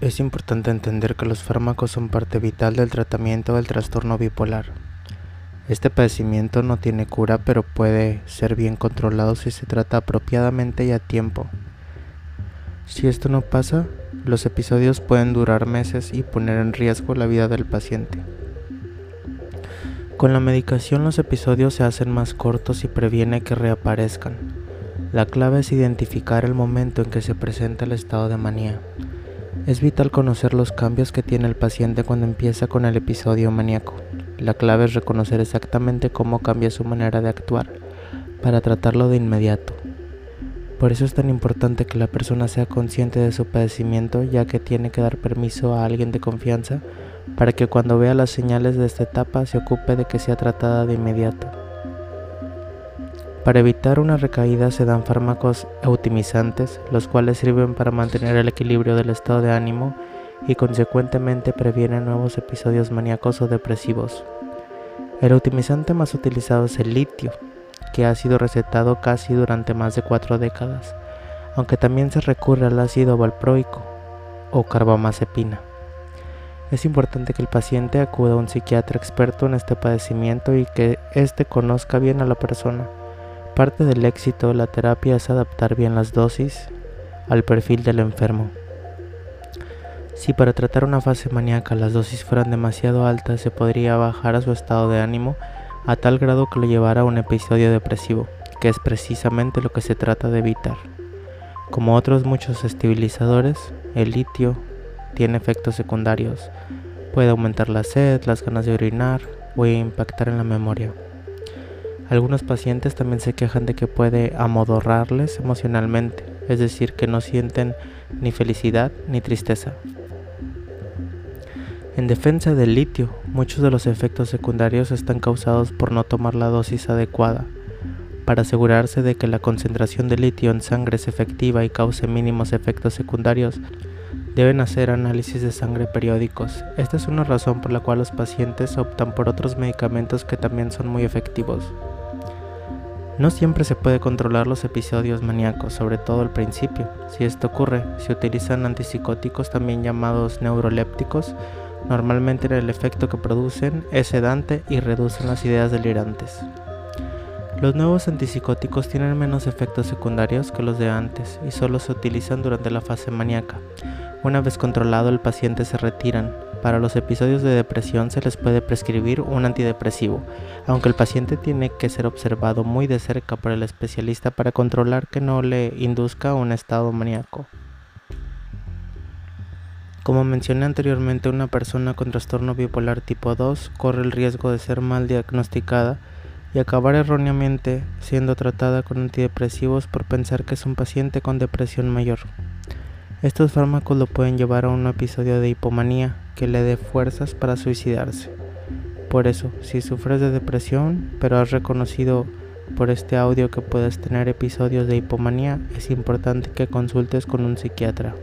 Es importante entender que los fármacos son parte vital del tratamiento del trastorno bipolar. Este padecimiento no tiene cura, pero puede ser bien controlado si se trata apropiadamente y a tiempo. Si esto no pasa, los episodios pueden durar meses y poner en riesgo la vida del paciente. Con la medicación los episodios se hacen más cortos y previene que reaparezcan. La clave es identificar el momento en que se presenta el estado de manía. Es vital conocer los cambios que tiene el paciente cuando empieza con el episodio maníaco. La clave es reconocer exactamente cómo cambia su manera de actuar para tratarlo de inmediato. Por eso es tan importante que la persona sea consciente de su padecimiento ya que tiene que dar permiso a alguien de confianza para que cuando vea las señales de esta etapa se ocupe de que sea tratada de inmediato. Para evitar una recaída se dan fármacos eutimizantes, los cuales sirven para mantener el equilibrio del estado de ánimo y consecuentemente previenen nuevos episodios maníacos o depresivos. El eutimizante más utilizado es el litio, que ha sido recetado casi durante más de cuatro décadas, aunque también se recurre al ácido valproico o carbamazepina. Es importante que el paciente acuda a un psiquiatra experto en este padecimiento y que éste conozca bien a la persona Parte del éxito de la terapia es adaptar bien las dosis al perfil del enfermo. Si para tratar una fase maníaca las dosis fueran demasiado altas, se podría bajar a su estado de ánimo a tal grado que lo llevara a un episodio depresivo, que es precisamente lo que se trata de evitar. Como otros muchos estabilizadores, el litio tiene efectos secundarios. Puede aumentar la sed, las ganas de orinar o impactar en la memoria. Algunos pacientes también se quejan de que puede amodorrarles emocionalmente, es decir, que no sienten ni felicidad ni tristeza. En defensa del litio, muchos de los efectos secundarios están causados por no tomar la dosis adecuada. Para asegurarse de que la concentración de litio en sangre es efectiva y cause mínimos efectos secundarios, deben hacer análisis de sangre periódicos. Esta es una razón por la cual los pacientes optan por otros medicamentos que también son muy efectivos. No siempre se puede controlar los episodios maníacos, sobre todo al principio. Si esto ocurre, se utilizan antipsicóticos también llamados neurolépticos. Normalmente el efecto que producen es sedante y reducen las ideas delirantes. Los nuevos antipsicóticos tienen menos efectos secundarios que los de antes y solo se utilizan durante la fase maníaca. Una vez controlado el paciente se retiran, para los episodios de depresión se les puede prescribir un antidepresivo, aunque el paciente tiene que ser observado muy de cerca por el especialista para controlar que no le induzca un estado maníaco. Como mencioné anteriormente, una persona con trastorno bipolar tipo 2 corre el riesgo de ser mal diagnosticada y acabar erróneamente siendo tratada con antidepresivos por pensar que es un paciente con depresión mayor. Estos fármacos lo pueden llevar a un episodio de hipomanía que le dé fuerzas para suicidarse. Por eso, si sufres de depresión, pero has reconocido por este audio que puedes tener episodios de hipomanía, es importante que consultes con un psiquiatra.